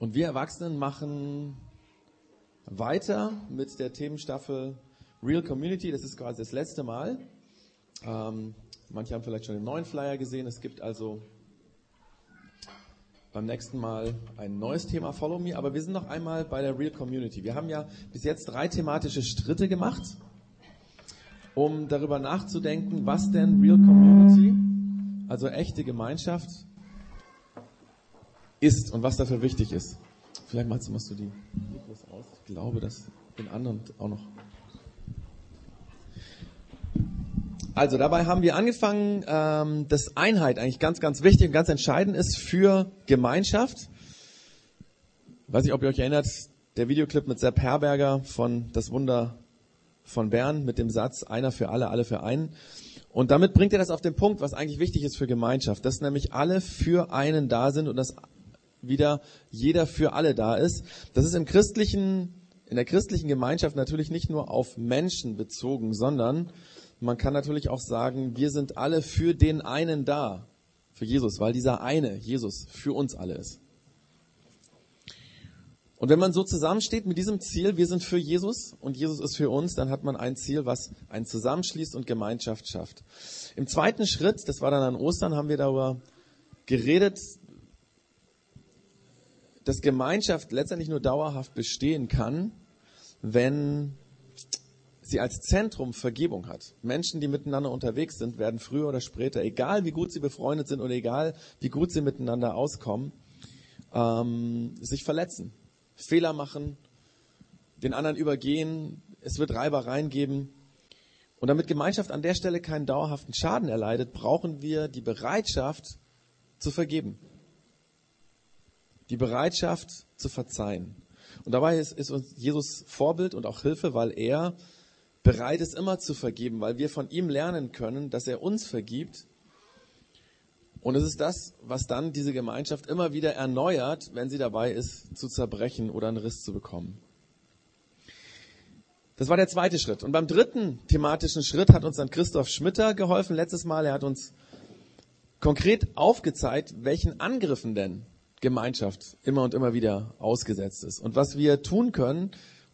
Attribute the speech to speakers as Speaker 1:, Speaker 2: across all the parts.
Speaker 1: Und wir Erwachsenen machen weiter mit der Themenstaffel Real Community. Das ist quasi das letzte Mal. Ähm, manche haben vielleicht schon den neuen Flyer gesehen. Es gibt also beim nächsten Mal ein neues Thema Follow Me, aber wir sind noch einmal bei der Real Community. Wir haben ja bis jetzt drei thematische Schritte gemacht, um darüber nachzudenken, was denn Real Community, also echte Gemeinschaft, ist und was dafür wichtig ist. Vielleicht machst du, machst du die Mikros aus. Ich glaube, dass den anderen auch noch. Also dabei haben wir angefangen, ähm, dass Einheit eigentlich ganz, ganz wichtig und ganz entscheidend ist für Gemeinschaft. Ich weiß nicht, ob ihr euch erinnert, der Videoclip mit Sepp Herberger von Das Wunder von Bern mit dem Satz, einer für alle, alle für einen. Und damit bringt er das auf den Punkt, was eigentlich wichtig ist für Gemeinschaft, dass nämlich alle für einen da sind und dass wieder jeder für alle da ist. Das ist im christlichen, in der christlichen Gemeinschaft natürlich nicht nur auf Menschen bezogen, sondern man kann natürlich auch sagen, wir sind alle für den einen da, für Jesus, weil dieser eine, Jesus, für uns alle ist. Und wenn man so zusammensteht mit diesem Ziel, wir sind für Jesus und Jesus ist für uns, dann hat man ein Ziel, was einen zusammenschließt und Gemeinschaft schafft. Im zweiten Schritt, das war dann an Ostern, haben wir darüber geredet, dass Gemeinschaft letztendlich nur dauerhaft bestehen kann, wenn sie als Zentrum Vergebung hat. Menschen, die miteinander unterwegs sind, werden früher oder später, egal wie gut sie befreundet sind oder egal wie gut sie miteinander auskommen, ähm, sich verletzen, Fehler machen, den anderen übergehen, es wird Reibereien geben. Und damit Gemeinschaft an der Stelle keinen dauerhaften Schaden erleidet, brauchen wir die Bereitschaft zu vergeben die Bereitschaft zu verzeihen. Und dabei ist, ist uns Jesus Vorbild und auch Hilfe, weil er bereit ist, immer zu vergeben, weil wir von ihm lernen können, dass er uns vergibt. Und es ist das, was dann diese Gemeinschaft immer wieder erneuert, wenn sie dabei ist, zu zerbrechen oder einen Riss zu bekommen. Das war der zweite Schritt. Und beim dritten thematischen Schritt hat uns dann Christoph Schmitter geholfen letztes Mal. Er hat uns konkret aufgezeigt, welchen Angriffen denn Gemeinschaft immer und immer wieder ausgesetzt ist und was wir tun können,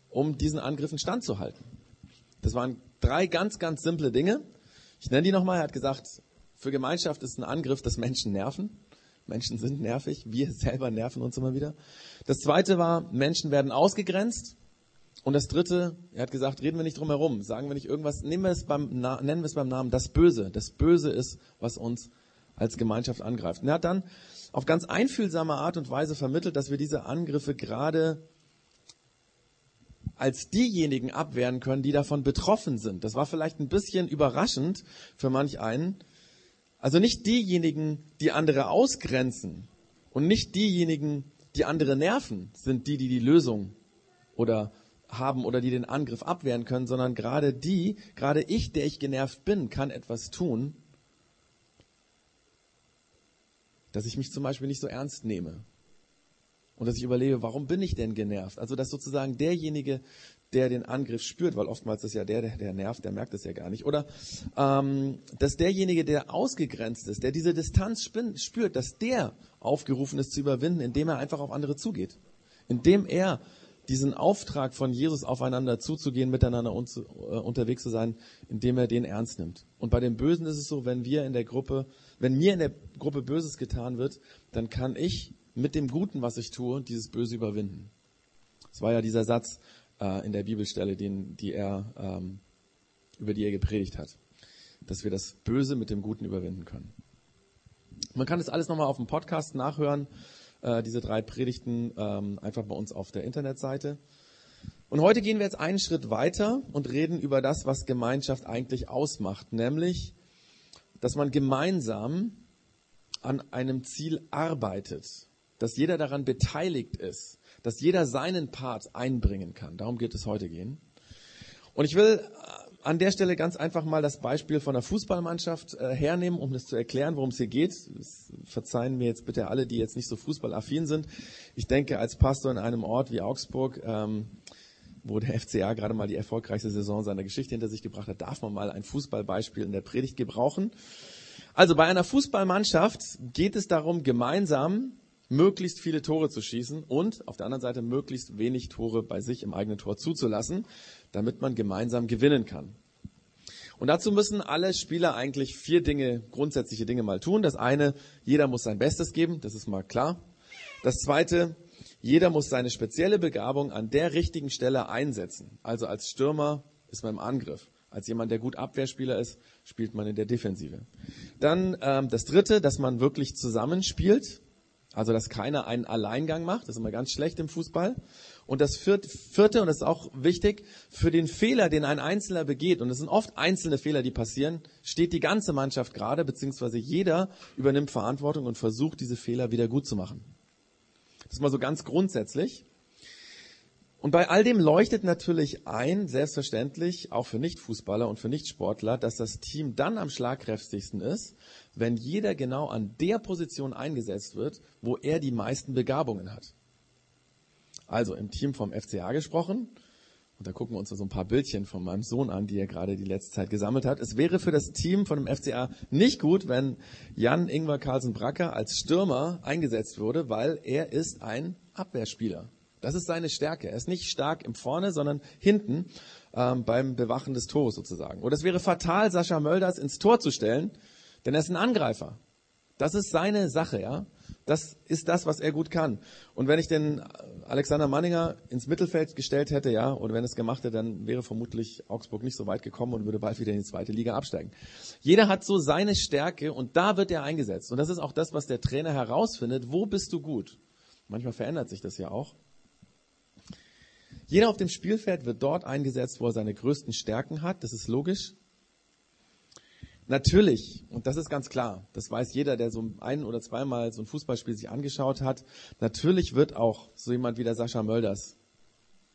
Speaker 1: um diesen Angriffen standzuhalten. Das waren drei ganz, ganz simple Dinge. Ich nenne die nochmal. Er hat gesagt, für Gemeinschaft ist ein Angriff, dass Menschen nerven. Menschen sind nervig. Wir selber nerven uns immer wieder. Das zweite war, Menschen werden ausgegrenzt. Und das dritte, er hat gesagt, reden wir nicht drum herum. Sagen wir nicht irgendwas, nehmen wir es beim, nennen wir es beim Namen das Böse. Das Böse ist, was uns als Gemeinschaft angreift. Und er hat dann auf ganz einfühlsame Art und Weise vermittelt, dass wir diese Angriffe gerade als diejenigen abwehren können, die davon betroffen sind. Das war vielleicht ein bisschen überraschend für manch einen. Also nicht diejenigen, die andere ausgrenzen und nicht diejenigen, die andere nerven, sind die, die die Lösung oder haben oder die den Angriff abwehren können, sondern gerade die, gerade ich, der ich genervt bin, kann etwas tun, dass ich mich zum Beispiel nicht so ernst nehme. Und dass ich überlege, warum bin ich denn genervt? Also, dass sozusagen derjenige, der den Angriff spürt, weil oftmals ist ja der, der, der nervt, der merkt es ja gar nicht. Oder ähm, dass derjenige, der ausgegrenzt ist, der diese Distanz spürt, dass der aufgerufen ist zu überwinden, indem er einfach auf andere zugeht. Indem er diesen Auftrag von Jesus aufeinander zuzugehen, miteinander un äh, unterwegs zu sein, indem er den ernst nimmt. Und bei den Bösen ist es so, wenn wir in der Gruppe, wenn mir in der Gruppe Böses getan wird, dann kann ich mit dem Guten, was ich tue, dieses Böse überwinden. Das war ja dieser Satz äh, in der Bibelstelle, den, die er, ähm, über die er gepredigt hat. Dass wir das Böse mit dem Guten überwinden können. Man kann das alles nochmal auf dem Podcast nachhören äh, diese drei Predigten ähm, einfach bei uns auf der Internetseite. Und heute gehen wir jetzt einen Schritt weiter und reden über das, was Gemeinschaft eigentlich ausmacht, nämlich, dass man gemeinsam an einem Ziel arbeitet, dass jeder daran beteiligt ist, dass jeder seinen Part einbringen kann. Darum geht es heute gehen. Und ich will an der Stelle ganz einfach mal das Beispiel von der Fußballmannschaft äh, hernehmen, um das zu erklären, worum es hier geht. Das verzeihen mir jetzt bitte alle, die jetzt nicht so fußballaffin sind. Ich denke, als Pastor in einem Ort wie Augsburg, ähm, wo der FCA gerade mal die erfolgreichste Saison seiner Geschichte hinter sich gebracht hat, darf man mal ein Fußballbeispiel in der Predigt gebrauchen. Also bei einer Fußballmannschaft geht es darum, gemeinsam möglichst viele Tore zu schießen und auf der anderen Seite möglichst wenig Tore bei sich im eigenen Tor zuzulassen, damit man gemeinsam gewinnen kann. Und dazu müssen alle Spieler eigentlich vier Dinge, grundsätzliche Dinge mal tun. Das eine, jeder muss sein Bestes geben, das ist mal klar. Das zweite, jeder muss seine spezielle Begabung an der richtigen Stelle einsetzen. Also als Stürmer ist man im Angriff. Als jemand, der gut Abwehrspieler ist, spielt man in der Defensive. Dann ähm, das Dritte, dass man wirklich zusammenspielt. Also dass keiner einen Alleingang macht. Das ist immer ganz schlecht im Fußball. Und das vierte, und das ist auch wichtig, für den Fehler, den ein Einzelner begeht, und es sind oft einzelne Fehler, die passieren, steht die ganze Mannschaft gerade, beziehungsweise jeder übernimmt Verantwortung und versucht, diese Fehler wieder gut zu machen. Das ist mal so ganz grundsätzlich. Und bei all dem leuchtet natürlich ein, selbstverständlich, auch für Nichtfußballer und für Nichtsportler, dass das Team dann am schlagkräftigsten ist, wenn jeder genau an der Position eingesetzt wird, wo er die meisten Begabungen hat. Also im Team vom FCA gesprochen. Und da gucken wir uns so ein paar Bildchen von meinem Sohn an, die er gerade die letzte Zeit gesammelt hat. Es wäre für das Team von dem FCA nicht gut, wenn Jan Ingwer Carlsen Bracker als Stürmer eingesetzt würde, weil er ist ein Abwehrspieler. Das ist seine Stärke. Er ist nicht stark im Vorne, sondern hinten ähm, beim Bewachen des Tores sozusagen. Oder es wäre fatal, Sascha Mölders ins Tor zu stellen, denn er ist ein Angreifer. Das ist seine Sache, ja. Das ist das, was er gut kann. Und wenn ich den Alexander Manninger ins Mittelfeld gestellt hätte, ja, oder wenn es gemacht hätte, dann wäre vermutlich Augsburg nicht so weit gekommen und würde bald wieder in die zweite Liga absteigen. Jeder hat so seine Stärke und da wird er eingesetzt. Und das ist auch das, was der Trainer herausfindet. Wo bist du gut? Manchmal verändert sich das ja auch. Jeder auf dem Spielfeld wird dort eingesetzt, wo er seine größten Stärken hat. Das ist logisch. Natürlich, und das ist ganz klar, das weiß jeder, der so ein oder zweimal so ein Fußballspiel sich angeschaut hat, natürlich wird auch so jemand wie der Sascha Mölders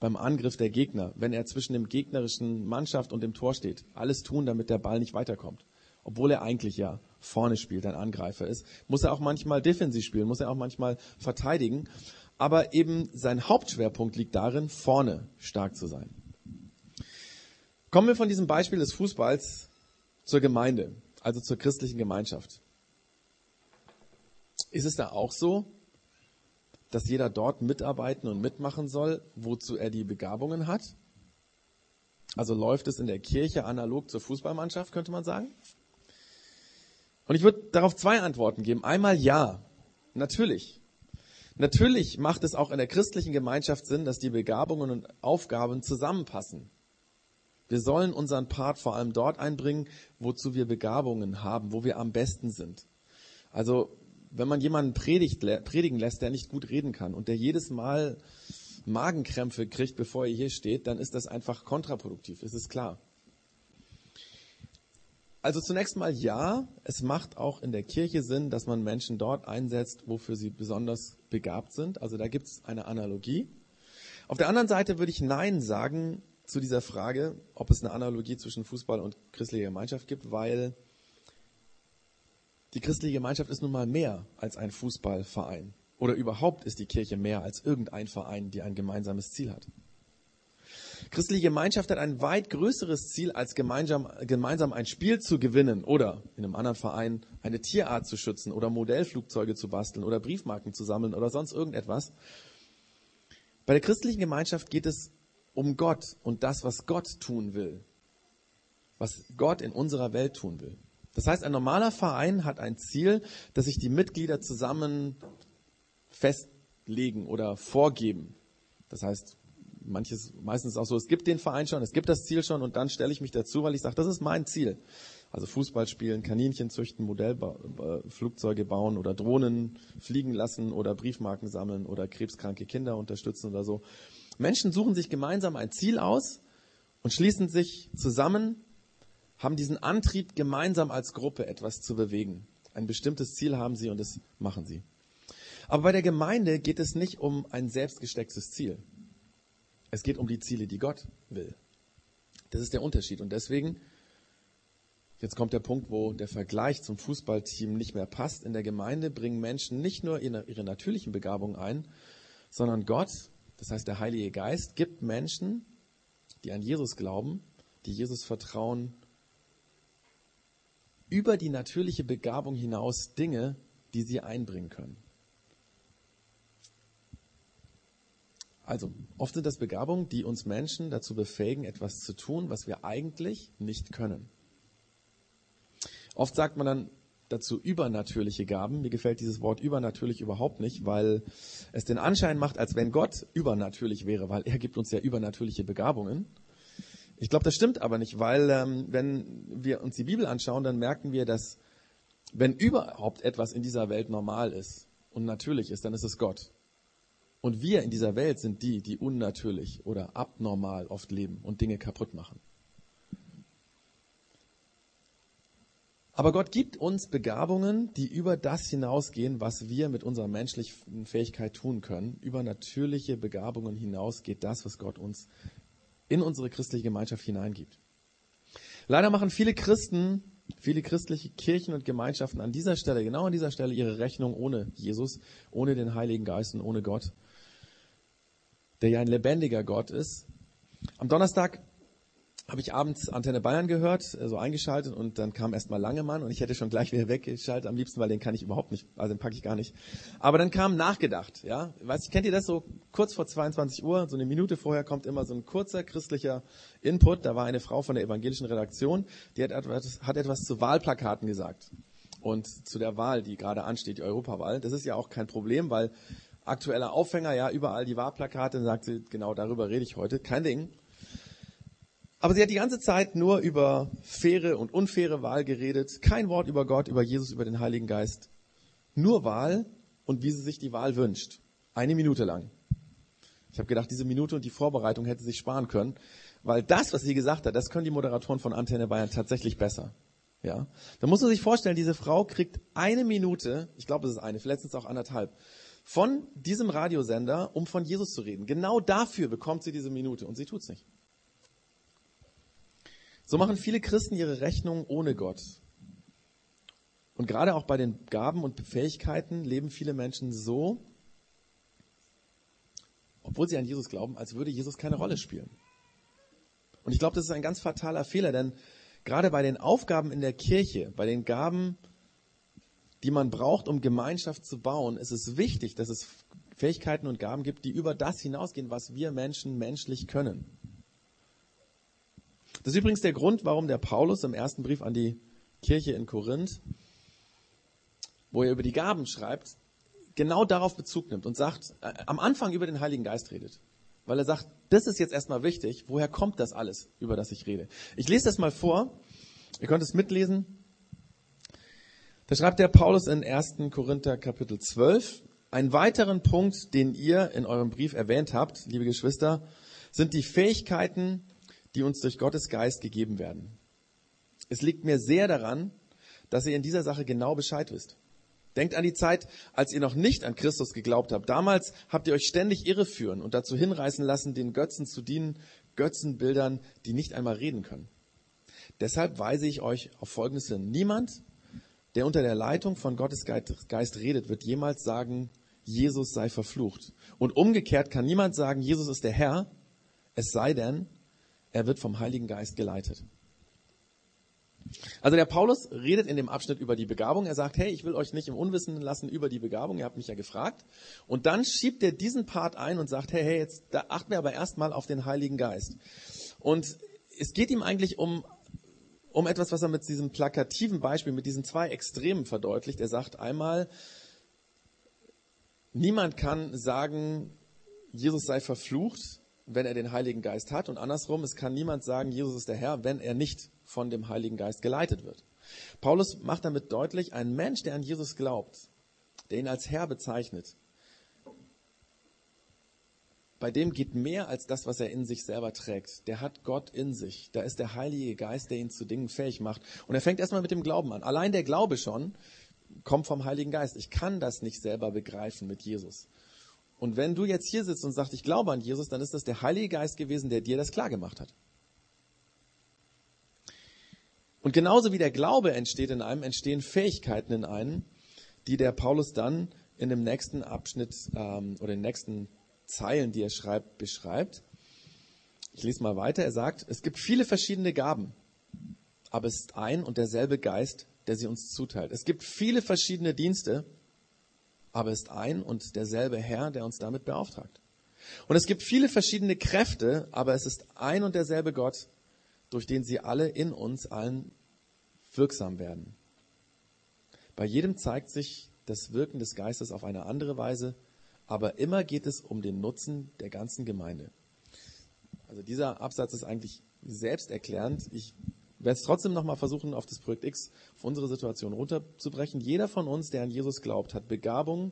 Speaker 1: beim Angriff der Gegner, wenn er zwischen dem gegnerischen Mannschaft und dem Tor steht, alles tun, damit der Ball nicht weiterkommt. Obwohl er eigentlich ja vorne spielt, ein Angreifer ist, muss er auch manchmal defensiv spielen, muss er auch manchmal verteidigen. Aber eben sein Hauptschwerpunkt liegt darin, vorne stark zu sein. Kommen wir von diesem Beispiel des Fußballs zur Gemeinde, also zur christlichen Gemeinschaft. Ist es da auch so, dass jeder dort mitarbeiten und mitmachen soll, wozu er die Begabungen hat? Also läuft es in der Kirche analog zur Fußballmannschaft, könnte man sagen? Und ich würde darauf zwei Antworten geben. Einmal ja, natürlich. Natürlich macht es auch in der christlichen Gemeinschaft Sinn, dass die Begabungen und Aufgaben zusammenpassen. Wir sollen unseren Part vor allem dort einbringen, wozu wir Begabungen haben, wo wir am besten sind. Also, wenn man jemanden predigt, predigen lässt, der nicht gut reden kann und der jedes Mal Magenkrämpfe kriegt, bevor er hier steht, dann ist das einfach kontraproduktiv, ist es klar. Also zunächst mal ja, es macht auch in der Kirche Sinn, dass man Menschen dort einsetzt, wofür sie besonders begabt sind. Also da gibt es eine Analogie. Auf der anderen Seite würde ich Nein sagen, zu dieser Frage, ob es eine Analogie zwischen Fußball und christlicher Gemeinschaft gibt, weil die christliche Gemeinschaft ist nun mal mehr als ein Fußballverein. Oder überhaupt ist die Kirche mehr als irgendein Verein, die ein gemeinsames Ziel hat. Christliche Gemeinschaft hat ein weit größeres Ziel, als gemeinsam, gemeinsam ein Spiel zu gewinnen oder in einem anderen Verein eine Tierart zu schützen oder Modellflugzeuge zu basteln oder Briefmarken zu sammeln oder sonst irgendetwas. Bei der christlichen Gemeinschaft geht es um Gott und das, was Gott tun will. Was Gott in unserer Welt tun will. Das heißt, ein normaler Verein hat ein Ziel, das sich die Mitglieder zusammen festlegen oder vorgeben. Das heißt, manches, meistens auch so, es gibt den Verein schon, es gibt das Ziel schon und dann stelle ich mich dazu, weil ich sage, das ist mein Ziel. Also Fußball spielen, Kaninchen züchten, Modellflugzeuge bauen oder Drohnen fliegen lassen oder Briefmarken sammeln oder krebskranke Kinder unterstützen oder so. Menschen suchen sich gemeinsam ein Ziel aus und schließen sich zusammen, haben diesen Antrieb, gemeinsam als Gruppe etwas zu bewegen. Ein bestimmtes Ziel haben sie und das machen sie. Aber bei der Gemeinde geht es nicht um ein selbstgestecktes Ziel. Es geht um die Ziele, die Gott will. Das ist der Unterschied. Und deswegen, jetzt kommt der Punkt, wo der Vergleich zum Fußballteam nicht mehr passt. In der Gemeinde bringen Menschen nicht nur ihre, natürlichen Begabungen ein, sondern Gott das heißt, der Heilige Geist gibt Menschen, die an Jesus glauben, die Jesus vertrauen, über die natürliche Begabung hinaus Dinge, die sie einbringen können. Also, oft sind das Begabungen, die uns Menschen dazu befähigen, etwas zu tun, was wir eigentlich nicht können. Oft sagt man dann, dazu übernatürliche Gaben. Mir gefällt dieses Wort übernatürlich überhaupt nicht, weil es den Anschein macht, als wenn Gott übernatürlich wäre, weil er gibt uns ja übernatürliche Begabungen. Ich glaube, das stimmt aber nicht, weil ähm, wenn wir uns die Bibel anschauen, dann merken wir, dass wenn überhaupt etwas in dieser Welt normal ist und natürlich ist, dann ist es Gott. Und wir in dieser Welt sind die, die unnatürlich oder abnormal oft leben und Dinge kaputt machen. Aber Gott gibt uns Begabungen, die über das hinausgehen, was wir mit unserer menschlichen Fähigkeit tun können. Über natürliche Begabungen hinaus geht das, was Gott uns in unsere christliche Gemeinschaft hineingibt. Leider machen viele Christen, viele christliche Kirchen und Gemeinschaften an dieser Stelle, genau an dieser Stelle, ihre Rechnung ohne Jesus, ohne den Heiligen Geist und ohne Gott der ja ein lebendiger Gott ist. Am Donnerstag habe ich abends Antenne Bayern gehört, so also eingeschaltet und dann kam erstmal Langemann und ich hätte schon gleich wieder weggeschaltet am liebsten, weil den kann ich überhaupt nicht, also den packe ich gar nicht. Aber dann kam nachgedacht, ja. Weißt, kennt ihr das so kurz vor 22 Uhr, so eine Minute vorher kommt immer so ein kurzer christlicher Input. Da war eine Frau von der evangelischen Redaktion, die hat etwas, hat etwas zu Wahlplakaten gesagt. Und zu der Wahl, die gerade ansteht, die Europawahl. Das ist ja auch kein Problem, weil aktueller Aufhänger, ja, überall die Wahlplakate, sagt sie, genau darüber rede ich heute, kein Ding. Aber sie hat die ganze Zeit nur über faire und unfaire Wahl geredet, kein Wort über Gott, über Jesus, über den Heiligen Geist. Nur Wahl und wie sie sich die Wahl wünscht. Eine Minute lang. Ich habe gedacht, diese Minute und die Vorbereitung hätte sich sparen können, weil das, was sie gesagt hat, das können die Moderatoren von Antenne Bayern tatsächlich besser. Ja, da muss man sich vorstellen, diese Frau kriegt eine Minute, ich glaube, es ist eine, vielleicht sind es auch anderthalb, von diesem Radiosender, um von Jesus zu reden. Genau dafür bekommt sie diese Minute und sie tut's nicht. So machen viele Christen ihre Rechnung ohne Gott. Und gerade auch bei den Gaben und Fähigkeiten leben viele Menschen so, obwohl sie an Jesus glauben, als würde Jesus keine Rolle spielen. Und ich glaube, das ist ein ganz fataler Fehler, denn gerade bei den Aufgaben in der Kirche, bei den Gaben, die man braucht, um Gemeinschaft zu bauen, ist es wichtig, dass es Fähigkeiten und Gaben gibt, die über das hinausgehen, was wir Menschen menschlich können. Das ist übrigens der Grund, warum der Paulus im ersten Brief an die Kirche in Korinth, wo er über die Gaben schreibt, genau darauf Bezug nimmt und sagt, äh, am Anfang über den Heiligen Geist redet. Weil er sagt, das ist jetzt erstmal wichtig, woher kommt das alles, über das ich rede. Ich lese das mal vor, ihr könnt es mitlesen, da schreibt der Paulus in 1. Korinther Kapitel 12, einen weiteren Punkt, den ihr in eurem Brief erwähnt habt, liebe Geschwister, sind die Fähigkeiten, die uns durch Gottes Geist gegeben werden. Es liegt mir sehr daran, dass ihr in dieser Sache genau Bescheid wisst. Denkt an die Zeit, als ihr noch nicht an Christus geglaubt habt. Damals habt ihr euch ständig irreführen und dazu hinreißen lassen, den Götzen zu dienen, Götzenbildern, die nicht einmal reden können. Deshalb weise ich euch auf Folgendes hin. Niemand, der unter der Leitung von Gottes Geist redet, wird jemals sagen, Jesus sei verflucht. Und umgekehrt kann niemand sagen, Jesus ist der Herr, es sei denn, er wird vom Heiligen Geist geleitet. Also der Paulus redet in dem Abschnitt über die Begabung. Er sagt, hey, ich will euch nicht im Unwissen lassen über die Begabung. Ihr habt mich ja gefragt. Und dann schiebt er diesen Part ein und sagt, hey, hey, jetzt da achten wir aber erstmal auf den Heiligen Geist. Und es geht ihm eigentlich um um etwas, was er mit diesem plakativen Beispiel, mit diesen zwei Extremen verdeutlicht. Er sagt einmal, niemand kann sagen, Jesus sei verflucht, wenn er den Heiligen Geist hat. Und andersrum, es kann niemand sagen, Jesus ist der Herr, wenn er nicht von dem Heiligen Geist geleitet wird. Paulus macht damit deutlich, ein Mensch, der an Jesus glaubt, der ihn als Herr bezeichnet, bei dem geht mehr als das, was er in sich selber trägt. Der hat Gott in sich. Da ist der Heilige Geist, der ihn zu Dingen fähig macht. Und er fängt erstmal mit dem Glauben an. Allein der Glaube schon kommt vom Heiligen Geist. Ich kann das nicht selber begreifen mit Jesus. Und wenn du jetzt hier sitzt und sagst, ich glaube an Jesus, dann ist das der Heilige Geist gewesen, der dir das klar gemacht hat. Und genauso wie der Glaube entsteht in einem, entstehen Fähigkeiten in einem, die der Paulus dann in dem nächsten Abschnitt ähm, oder den nächsten Zeilen, die er schreibt, beschreibt. Ich lese mal weiter. Er sagt, es gibt viele verschiedene Gaben, aber es ist ein und derselbe Geist, der sie uns zuteilt. Es gibt viele verschiedene Dienste, aber es ist ein und derselbe Herr, der uns damit beauftragt. Und es gibt viele verschiedene Kräfte, aber es ist ein und derselbe Gott, durch den sie alle in uns allen wirksam werden. Bei jedem zeigt sich das Wirken des Geistes auf eine andere Weise, aber immer geht es um den Nutzen der ganzen Gemeinde. Also dieser Absatz ist eigentlich selbsterklärend. Ich werde es trotzdem nochmal versuchen, auf das Projekt X, auf unsere Situation runterzubrechen. Jeder von uns, der an Jesus glaubt, hat Begabungen,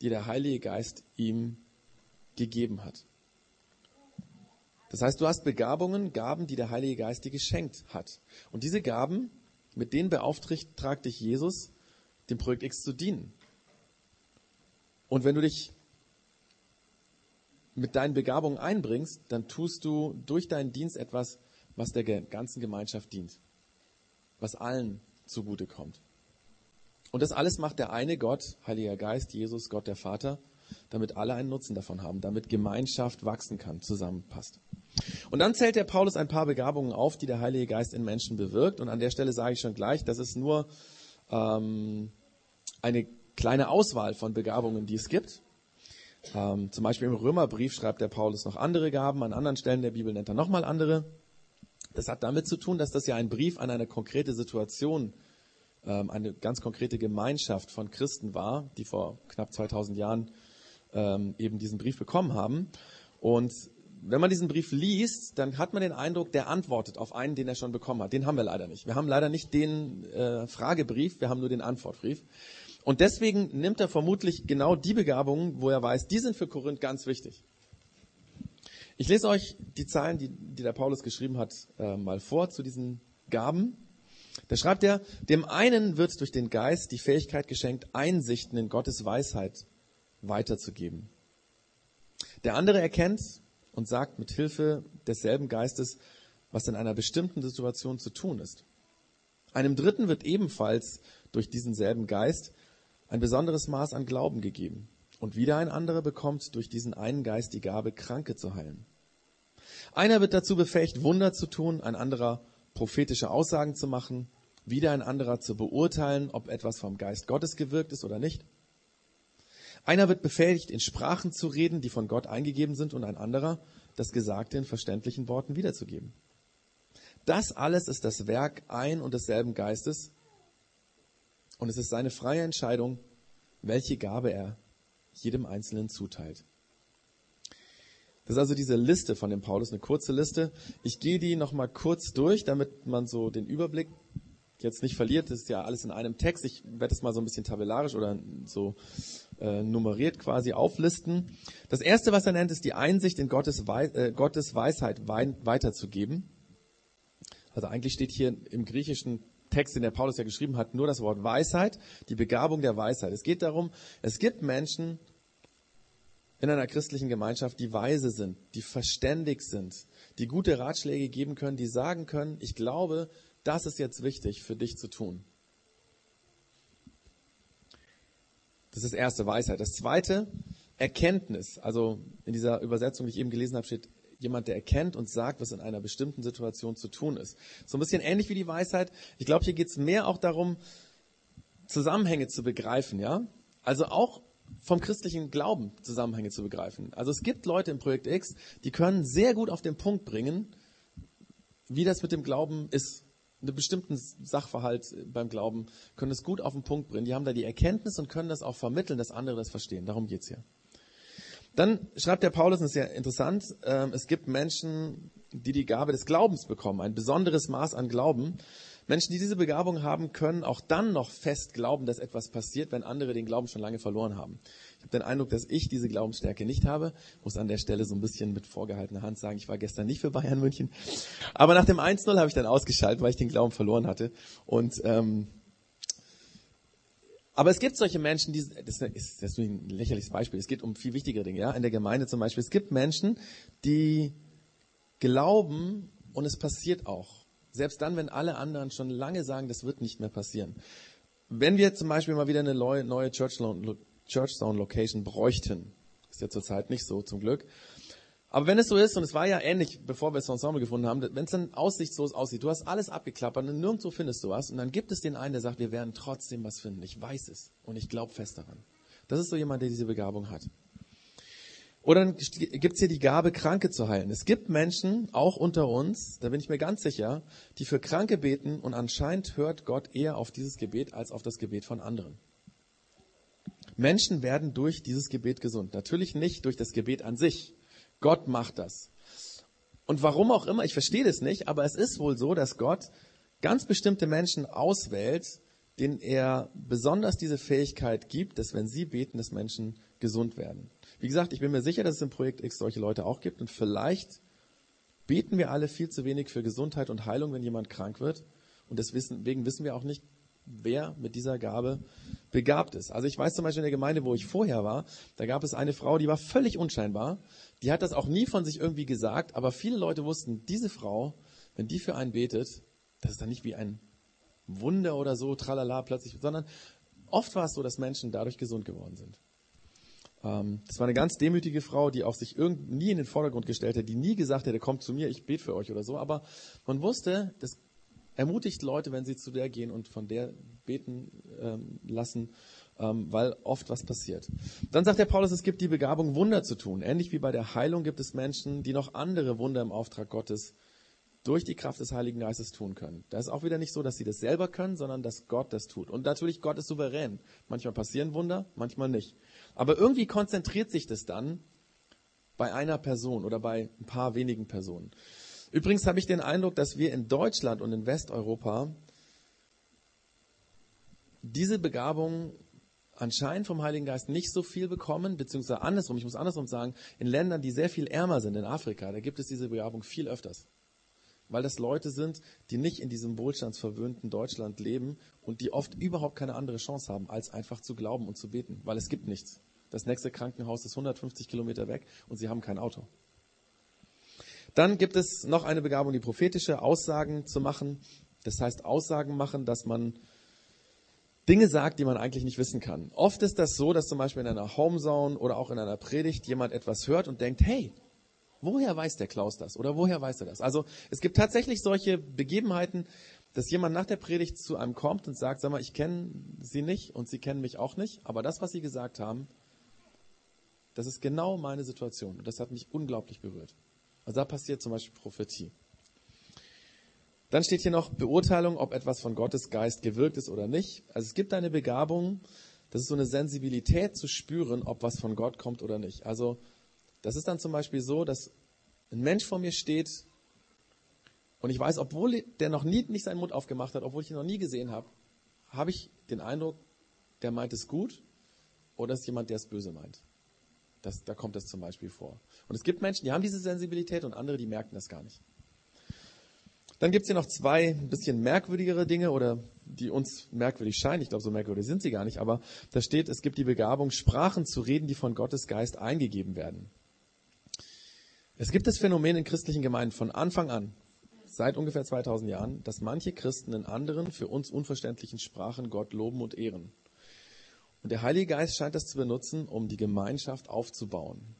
Speaker 1: die der Heilige Geist ihm gegeben hat. Das heißt, du hast Begabungen, Gaben, die der Heilige Geist dir geschenkt hat. Und diese Gaben, mit denen beauftragt dich Jesus, dem Projekt X zu dienen. Und wenn du dich mit deinen Begabungen einbringst, dann tust du durch deinen Dienst etwas, was der ganzen Gemeinschaft dient, was allen zugutekommt. Und das alles macht der eine Gott, Heiliger Geist, Jesus, Gott der Vater, damit alle einen Nutzen davon haben, damit Gemeinschaft wachsen kann, zusammenpasst. Und dann zählt der Paulus ein paar Begabungen auf, die der Heilige Geist in Menschen bewirkt. Und an der Stelle sage ich schon gleich, das ist nur ähm, eine kleine Auswahl von Begabungen, die es gibt. Ähm, zum Beispiel im Römerbrief schreibt der Paulus noch andere Gaben, an anderen Stellen der Bibel nennt er nochmal andere. Das hat damit zu tun, dass das ja ein Brief an eine konkrete Situation, ähm, eine ganz konkrete Gemeinschaft von Christen war, die vor knapp 2000 Jahren ähm, eben diesen Brief bekommen haben. Und wenn man diesen Brief liest, dann hat man den Eindruck, der antwortet auf einen, den er schon bekommen hat. Den haben wir leider nicht. Wir haben leider nicht den äh, Fragebrief, wir haben nur den Antwortbrief. Und deswegen nimmt er vermutlich genau die Begabungen, wo er weiß, die sind für Korinth ganz wichtig. Ich lese euch die Zahlen, die, die der Paulus geschrieben hat, äh, mal vor zu diesen Gaben. Da schreibt er, dem einen wird durch den Geist die Fähigkeit geschenkt, Einsichten in Gottes Weisheit weiterzugeben. Der andere erkennt und sagt mit Hilfe desselben Geistes, was in einer bestimmten Situation zu tun ist. Einem Dritten wird ebenfalls durch diesen selben Geist ein besonderes Maß an Glauben gegeben. Und wieder ein anderer bekommt durch diesen einen Geist die Gabe, Kranke zu heilen. Einer wird dazu befähigt, Wunder zu tun, ein anderer prophetische Aussagen zu machen, wieder ein anderer zu beurteilen, ob etwas vom Geist Gottes gewirkt ist oder nicht. Einer wird befähigt, in Sprachen zu reden, die von Gott eingegeben sind, und ein anderer, das Gesagte in verständlichen Worten wiederzugeben. Das alles ist das Werk ein und desselben Geistes, und es ist seine freie Entscheidung, welche Gabe er jedem Einzelnen zuteilt. Das ist also diese Liste von dem Paulus, eine kurze Liste. Ich gehe die nochmal kurz durch, damit man so den Überblick jetzt nicht verliert. Das ist ja alles in einem Text. Ich werde es mal so ein bisschen tabellarisch oder so äh, nummeriert quasi auflisten. Das erste, was er nennt, ist die Einsicht in Gottes, Wei äh, Gottes Weisheit weiterzugeben. Also eigentlich steht hier im Griechischen Text, den der Paulus ja geschrieben hat, nur das Wort Weisheit, die Begabung der Weisheit. Es geht darum, es gibt Menschen in einer christlichen Gemeinschaft, die weise sind, die verständig sind, die gute Ratschläge geben können, die sagen können, ich glaube, das ist jetzt wichtig für dich zu tun. Das ist erste Weisheit. Das zweite, Erkenntnis. Also in dieser Übersetzung, die ich eben gelesen habe, steht jemand, der erkennt und sagt, was in einer bestimmten Situation zu tun ist. So ein bisschen ähnlich wie die Weisheit. Ich glaube, hier geht es mehr auch darum, Zusammenhänge zu begreifen, ja? Also auch vom christlichen Glauben Zusammenhänge zu begreifen. Also es gibt Leute im Projekt X, die können sehr gut auf den Punkt bringen, wie das mit dem Glauben ist. Einen bestimmten Sachverhalt beim Glauben können es gut auf den Punkt bringen. Die haben da die Erkenntnis und können das auch vermitteln, dass andere das verstehen. Darum geht's hier. Dann schreibt der Paulus, und das ist ja interessant, ähm, es gibt Menschen, die die Gabe des Glaubens bekommen, ein besonderes Maß an Glauben. Menschen, die diese Begabung haben, können auch dann noch fest glauben, dass etwas passiert, wenn andere den Glauben schon lange verloren haben. Ich habe den Eindruck, dass ich diese Glaubensstärke nicht habe. Muss an der Stelle so ein bisschen mit vorgehaltener Hand sagen, ich war gestern nicht für Bayern München. Aber nach dem 1-0 habe ich dann ausgeschaltet, weil ich den Glauben verloren hatte. Und ähm, aber es gibt solche Menschen, die, das ist, das ist ein lächerliches Beispiel, es geht um viel wichtigere Dinge, ja, in der Gemeinde zum Beispiel. Es gibt Menschen, die glauben und es passiert auch. Selbst dann, wenn alle anderen schon lange sagen, das wird nicht mehr passieren. Wenn wir zum Beispiel mal wieder eine neue Church Zone Location bräuchten, ist ja zurzeit nicht so, zum Glück, aber wenn es so ist, und es war ja ähnlich, bevor wir das Ensemble gefunden haben, wenn es dann aussichtslos aussieht, du hast alles abgeklappert und nirgendwo findest du was, und dann gibt es den einen, der sagt, wir werden trotzdem was finden. Ich weiß es und ich glaube fest daran. Das ist so jemand, der diese Begabung hat. Oder dann gibt's hier die Gabe, Kranke zu heilen. Es gibt Menschen, auch unter uns, da bin ich mir ganz sicher, die für Kranke beten und anscheinend hört Gott eher auf dieses Gebet als auf das Gebet von anderen. Menschen werden durch dieses Gebet gesund. Natürlich nicht durch das Gebet an sich. Gott macht das. Und warum auch immer, ich verstehe das nicht, aber es ist wohl so, dass Gott ganz bestimmte Menschen auswählt, denen er besonders diese Fähigkeit gibt, dass wenn sie beten, dass Menschen gesund werden. Wie gesagt, ich bin mir sicher, dass es im Projekt X solche Leute auch gibt und vielleicht beten wir alle viel zu wenig für Gesundheit und Heilung, wenn jemand krank wird. Und deswegen wissen wir auch nicht, wer mit dieser Gabe begabt ist. Also ich weiß zum Beispiel in der Gemeinde, wo ich vorher war, da gab es eine Frau, die war völlig unscheinbar. Die hat das auch nie von sich irgendwie gesagt, aber viele Leute wussten, diese Frau, wenn die für einen betet, das ist dann nicht wie ein Wunder oder so, tralala plötzlich, sondern oft war es so, dass Menschen dadurch gesund geworden sind. Ähm, das war eine ganz demütige Frau, die auch sich irgend nie in den Vordergrund gestellt hat, die nie gesagt hätte, kommt zu mir, ich bete für euch oder so. Aber man wusste, das ermutigt Leute, wenn sie zu der gehen und von der beten ähm, lassen, ähm, weil oft was passiert. Dann sagt der Paulus, es gibt die Begabung, Wunder zu tun. Ähnlich wie bei der Heilung gibt es Menschen, die noch andere Wunder im Auftrag Gottes durch die Kraft des Heiligen Geistes tun können. Da ist auch wieder nicht so, dass sie das selber können, sondern dass Gott das tut. Und natürlich, Gott ist souverän. Manchmal passieren Wunder, manchmal nicht. Aber irgendwie konzentriert sich das dann bei einer Person oder bei ein paar wenigen Personen. Übrigens habe ich den Eindruck, dass wir in Deutschland und in Westeuropa diese Begabung anscheinend vom Heiligen Geist nicht so viel bekommen, beziehungsweise andersrum, ich muss andersrum sagen, in Ländern, die sehr viel ärmer sind, in Afrika, da gibt es diese Begabung viel öfters. Weil das Leute sind, die nicht in diesem wohlstandsverwöhnten Deutschland leben und die oft überhaupt keine andere Chance haben, als einfach zu glauben und zu beten, weil es gibt nichts. Das nächste Krankenhaus ist 150 Kilometer weg und sie haben kein Auto. Dann gibt es noch eine Begabung, die prophetische Aussagen zu machen. Das heißt, Aussagen machen, dass man Dinge sagt, die man eigentlich nicht wissen kann. Oft ist das so, dass zum Beispiel in einer Homezone oder auch in einer Predigt jemand etwas hört und denkt, hey, woher weiß der Klaus das? Oder woher weiß er das? Also es gibt tatsächlich solche Begebenheiten, dass jemand nach der Predigt zu einem kommt und sagt, sag mal, ich kenne Sie nicht und Sie kennen mich auch nicht, aber das, was Sie gesagt haben, das ist genau meine Situation und das hat mich unglaublich berührt. Also da passiert zum Beispiel Prophetie. Dann steht hier noch Beurteilung, ob etwas von Gottes Geist gewirkt ist oder nicht. Also es gibt eine Begabung, das ist so eine Sensibilität zu spüren, ob was von Gott kommt oder nicht. Also das ist dann zum Beispiel so, dass ein Mensch vor mir steht und ich weiß, obwohl der noch nie nicht seinen Mund aufgemacht hat, obwohl ich ihn noch nie gesehen habe, habe ich den Eindruck, der meint es gut oder ist jemand, der es böse meint. Das, da kommt das zum Beispiel vor. Und es gibt Menschen, die haben diese Sensibilität und andere, die merken das gar nicht. Dann gibt es hier noch zwei ein bisschen merkwürdigere Dinge oder die uns merkwürdig scheinen. Ich glaube, so merkwürdig sind sie gar nicht. Aber da steht, es gibt die Begabung, Sprachen zu reden, die von Gottes Geist eingegeben werden. Es gibt das Phänomen in christlichen Gemeinden von Anfang an, seit ungefähr 2000 Jahren, dass manche Christen in anderen, für uns unverständlichen Sprachen Gott loben und ehren. Und der Heilige Geist scheint das zu benutzen, um die Gemeinschaft aufzubauen.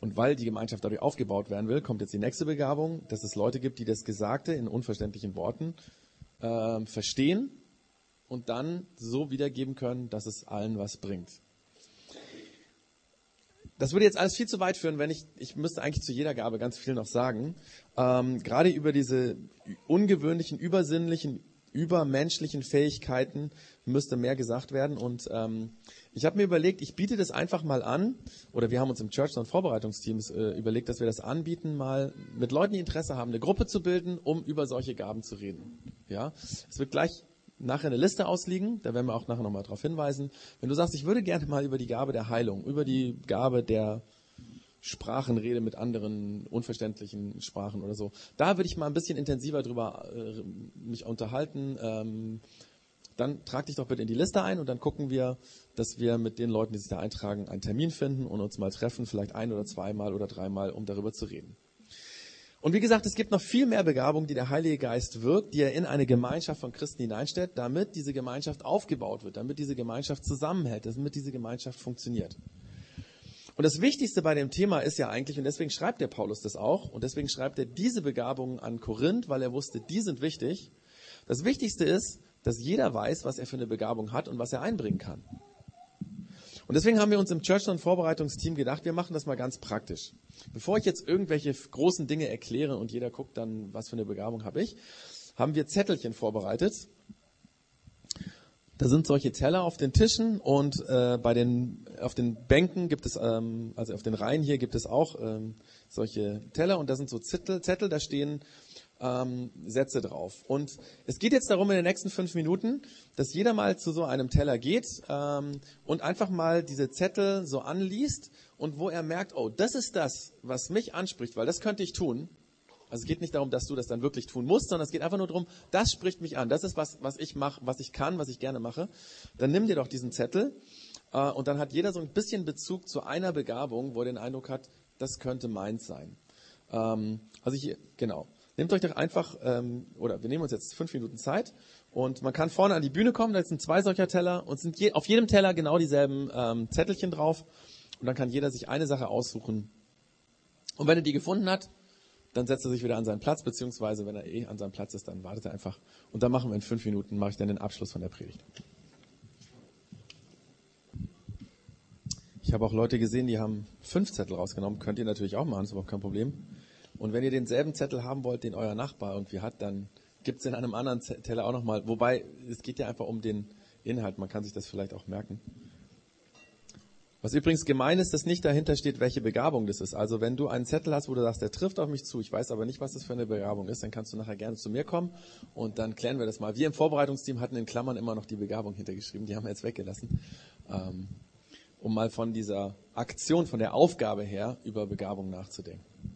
Speaker 1: Und weil die Gemeinschaft dadurch aufgebaut werden will, kommt jetzt die nächste Begabung, dass es Leute gibt, die das Gesagte in unverständlichen Worten äh, verstehen und dann so wiedergeben können, dass es allen was bringt. Das würde jetzt alles viel zu weit führen, wenn ich, ich müsste eigentlich zu jeder Gabe ganz viel noch sagen. Ähm, gerade über diese ungewöhnlichen, übersinnlichen, übermenschlichen Fähigkeiten müsste mehr gesagt werden. Und ähm, ich habe mir überlegt, ich biete das einfach mal an, oder wir haben uns im Church und Vorbereitungsteams äh, überlegt, dass wir das anbieten, mal mit Leuten, die Interesse haben, eine Gruppe zu bilden, um über solche Gaben zu reden. Ja, es wird gleich nachher eine Liste ausliegen, da werden wir auch nachher nochmal darauf hinweisen. Wenn du sagst, ich würde gerne mal über die Gabe der Heilung, über die Gabe der Sprachenrede mit anderen unverständlichen Sprachen oder so. Da würde ich mal ein bisschen intensiver drüber äh, mich unterhalten. Ähm, dann trag dich doch bitte in die Liste ein und dann gucken wir, dass wir mit den Leuten, die sich da eintragen, einen Termin finden und uns mal treffen, vielleicht ein oder zweimal oder dreimal, um darüber zu reden. Und wie gesagt, es gibt noch viel mehr Begabungen, die der Heilige Geist wirkt, die er in eine Gemeinschaft von Christen hineinstellt, damit diese Gemeinschaft aufgebaut wird, damit diese Gemeinschaft zusammenhält, damit diese Gemeinschaft funktioniert. Und das Wichtigste bei dem Thema ist ja eigentlich, und deswegen schreibt der Paulus das auch, und deswegen schreibt er diese Begabungen an Korinth, weil er wusste, die sind wichtig. Das Wichtigste ist, dass jeder weiß, was er für eine Begabung hat und was er einbringen kann. Und deswegen haben wir uns im Church Vorbereitungsteam gedacht, wir machen das mal ganz praktisch. Bevor ich jetzt irgendwelche großen Dinge erkläre und jeder guckt dann, was für eine Begabung habe ich, haben wir Zettelchen vorbereitet. Da sind solche Teller auf den Tischen und äh, bei den auf den Bänken gibt es ähm, also auf den Reihen hier gibt es auch ähm, solche Teller und da sind so Zettel, Zettel da stehen ähm, Sätze drauf. Und es geht jetzt darum in den nächsten fünf Minuten, dass jeder mal zu so einem Teller geht ähm, und einfach mal diese Zettel so anliest und wo er merkt, oh, das ist das, was mich anspricht, weil das könnte ich tun. Also es geht nicht darum, dass du das dann wirklich tun musst, sondern es geht einfach nur darum, das spricht mich an, das ist was, was ich mache, was ich kann, was ich gerne mache. Dann nimm dir doch diesen Zettel äh, und dann hat jeder so ein bisschen Bezug zu einer Begabung, wo er den Eindruck hat, das könnte meins sein. Ähm, also ich, genau. Nehmt euch doch einfach, ähm, oder wir nehmen uns jetzt fünf Minuten Zeit und man kann vorne an die Bühne kommen, da sind zwei solcher Teller und sind je, auf jedem Teller genau dieselben ähm, Zettelchen drauf und dann kann jeder sich eine Sache aussuchen. Und wenn er die gefunden hat, dann setzt er sich wieder an seinen Platz, beziehungsweise wenn er eh an seinem Platz ist, dann wartet er einfach. Und dann machen wir in fünf Minuten, mache ich dann den Abschluss von der Predigt. Ich habe auch Leute gesehen, die haben fünf Zettel rausgenommen. Könnt ihr natürlich auch machen, ist überhaupt kein Problem. Und wenn ihr denselben Zettel haben wollt, den euer Nachbar irgendwie hat, dann gibt es in einem anderen Teller auch nochmal. Wobei, es geht ja einfach um den Inhalt. Man kann sich das vielleicht auch merken. Was übrigens gemein ist, dass nicht dahinter steht, welche Begabung das ist. Also wenn du einen Zettel hast, wo du sagst, der trifft auf mich zu, ich weiß aber nicht, was das für eine Begabung ist, dann kannst du nachher gerne zu mir kommen und dann klären wir das mal. Wir im Vorbereitungsteam hatten in Klammern immer noch die Begabung hintergeschrieben, die haben wir jetzt weggelassen, ähm, um mal von dieser Aktion, von der Aufgabe her über Begabung nachzudenken.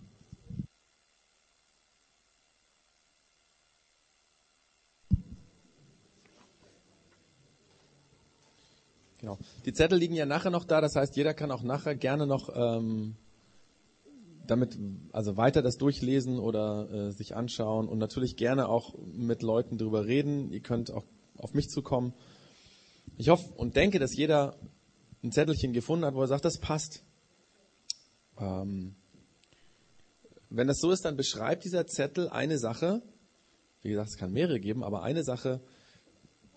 Speaker 1: Genau. Die Zettel liegen ja nachher noch da, das heißt, jeder kann auch nachher gerne noch ähm, damit, also weiter das durchlesen oder äh, sich anschauen und natürlich gerne auch mit Leuten drüber reden. Ihr könnt auch auf mich zukommen. Ich hoffe und denke, dass jeder ein Zettelchen gefunden hat, wo er sagt, das passt. Ähm, wenn das so ist, dann beschreibt dieser Zettel eine Sache. Wie gesagt, es kann mehrere geben, aber eine Sache,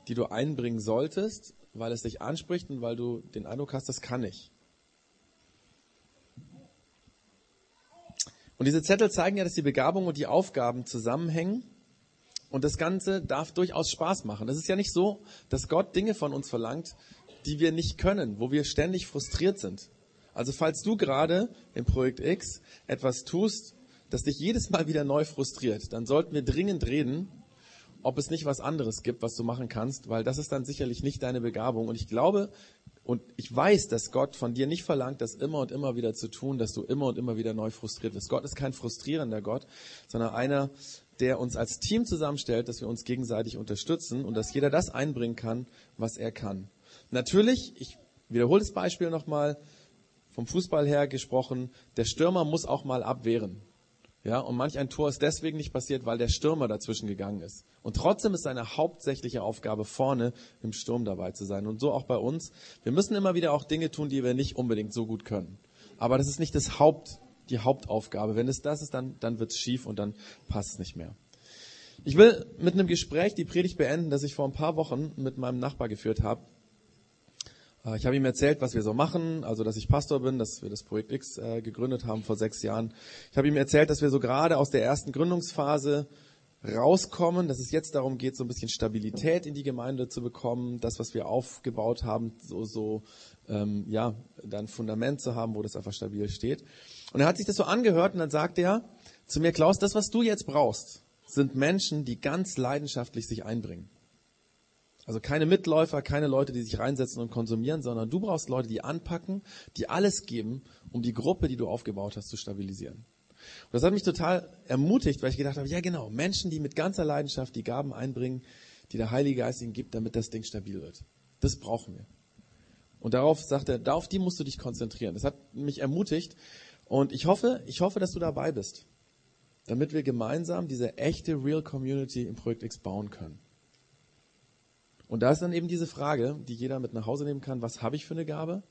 Speaker 1: die du einbringen solltest, weil es dich anspricht und weil du den Eindruck hast, das kann ich. Und diese Zettel zeigen ja, dass die Begabung und die Aufgaben zusammenhängen. Und das Ganze darf durchaus Spaß machen. Das ist ja nicht so, dass Gott Dinge von uns verlangt, die wir nicht können, wo wir ständig frustriert sind. Also falls du gerade im Projekt X etwas tust, das dich jedes Mal wieder neu frustriert, dann sollten wir dringend reden ob es nicht was anderes gibt, was du machen kannst, weil das ist dann sicherlich nicht deine Begabung. Und ich glaube und ich weiß, dass Gott von dir nicht verlangt, das immer und immer wieder zu tun, dass du immer und immer wieder neu frustriert wirst. Gott ist kein frustrierender Gott, sondern einer, der uns als Team zusammenstellt, dass wir uns gegenseitig unterstützen und dass jeder das einbringen kann, was er kann. Natürlich, ich wiederhole das Beispiel nochmal, vom Fußball her gesprochen, der Stürmer muss auch mal abwehren. Ja, und manch ein Tor ist deswegen nicht passiert, weil der Stürmer dazwischen gegangen ist. Und trotzdem ist seine hauptsächliche Aufgabe, vorne im Sturm dabei zu sein. Und so auch bei uns. Wir müssen immer wieder auch Dinge tun, die wir nicht unbedingt so gut können. Aber das ist nicht das Haupt, die Hauptaufgabe. Wenn es das ist, dann, dann wird es schief und dann passt es nicht mehr. Ich will mit einem Gespräch die Predigt beenden, das ich vor ein paar Wochen mit meinem Nachbar geführt habe. Äh, ich habe ihm erzählt, was wir so machen, also dass ich Pastor bin, dass wir das Projekt X äh, gegründet haben vor sechs Jahren. Ich habe ihm erzählt, dass wir so gerade aus der ersten Gründungsphase rauskommen, dass es jetzt darum geht, so ein bisschen Stabilität in die Gemeinde zu bekommen, das, was wir aufgebaut haben, so, so ähm, ja, dann Fundament zu haben, wo das einfach stabil steht. Und er hat sich das so angehört und dann sagt er zu mir, Klaus, das, was du jetzt brauchst, sind Menschen, die ganz leidenschaftlich sich einbringen. Also keine Mitläufer, keine Leute, die sich reinsetzen und konsumieren, sondern du brauchst Leute, die anpacken, die alles geben, um die Gruppe, die du aufgebaut hast, zu stabilisieren. Und das hat mich total ermutigt, weil ich gedacht habe, ja genau, Menschen, die mit ganzer Leidenschaft die Gaben einbringen, die der Heilige Geist ihnen gibt, damit das Ding stabil wird. Das brauchen wir. Und darauf sagt er, darauf die musst du dich konzentrieren. Das hat mich ermutigt und ich hoffe, ich hoffe, dass du dabei bist, damit wir gemeinsam diese echte Real Community im Projekt X bauen können. Und da ist dann eben diese Frage, die jeder mit nach Hause nehmen kann, was habe ich für eine Gabe?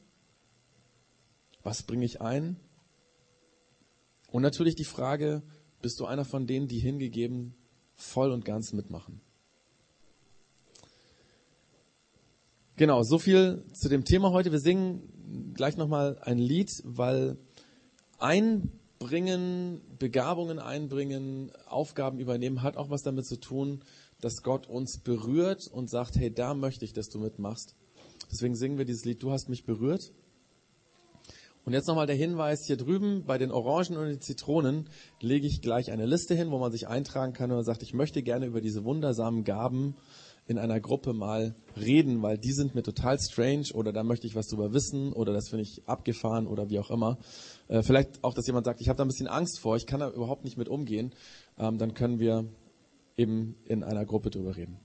Speaker 1: Was bringe ich ein? Und natürlich die Frage, bist du einer von denen, die hingegeben voll und ganz mitmachen? Genau, so viel zu dem Thema heute. Wir singen gleich nochmal ein Lied, weil einbringen, Begabungen einbringen, Aufgaben übernehmen, hat auch was damit zu tun, dass Gott uns berührt und sagt, hey, da möchte ich, dass du mitmachst. Deswegen singen wir dieses Lied, du hast mich berührt. Und jetzt nochmal der Hinweis, hier drüben bei den Orangen und den Zitronen lege ich gleich eine Liste hin, wo man sich eintragen kann und sagt, ich möchte gerne über diese wundersamen Gaben in einer Gruppe mal reden, weil die sind mir total strange oder da möchte ich was drüber wissen oder das finde ich abgefahren oder wie auch immer. Äh, vielleicht auch, dass jemand sagt, ich habe da ein bisschen Angst vor, ich kann da überhaupt nicht mit umgehen. Ähm, dann können wir eben in einer Gruppe drüber reden.